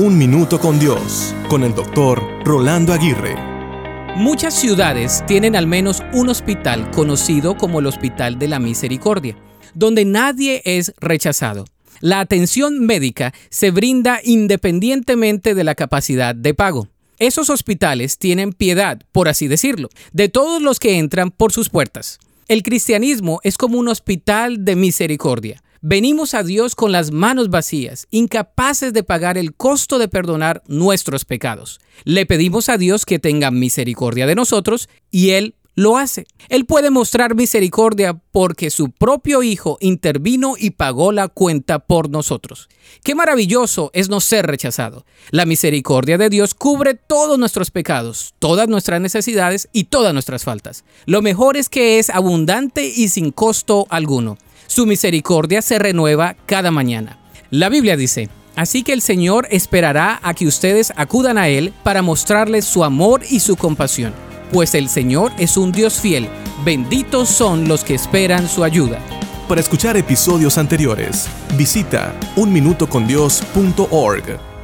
Un Minuto con Dios, con el doctor Rolando Aguirre. Muchas ciudades tienen al menos un hospital conocido como el Hospital de la Misericordia, donde nadie es rechazado. La atención médica se brinda independientemente de la capacidad de pago. Esos hospitales tienen piedad, por así decirlo, de todos los que entran por sus puertas. El cristianismo es como un hospital de misericordia. Venimos a Dios con las manos vacías, incapaces de pagar el costo de perdonar nuestros pecados. Le pedimos a Dios que tenga misericordia de nosotros y Él lo hace. Él puede mostrar misericordia porque su propio Hijo intervino y pagó la cuenta por nosotros. Qué maravilloso es no ser rechazado. La misericordia de Dios cubre todos nuestros pecados, todas nuestras necesidades y todas nuestras faltas. Lo mejor es que es abundante y sin costo alguno. Su misericordia se renueva cada mañana. La Biblia dice, Así que el Señor esperará a que ustedes acudan a Él para mostrarles su amor y su compasión, pues el Señor es un Dios fiel. Benditos son los que esperan su ayuda. Para escuchar episodios anteriores, visita unminutocondios.org.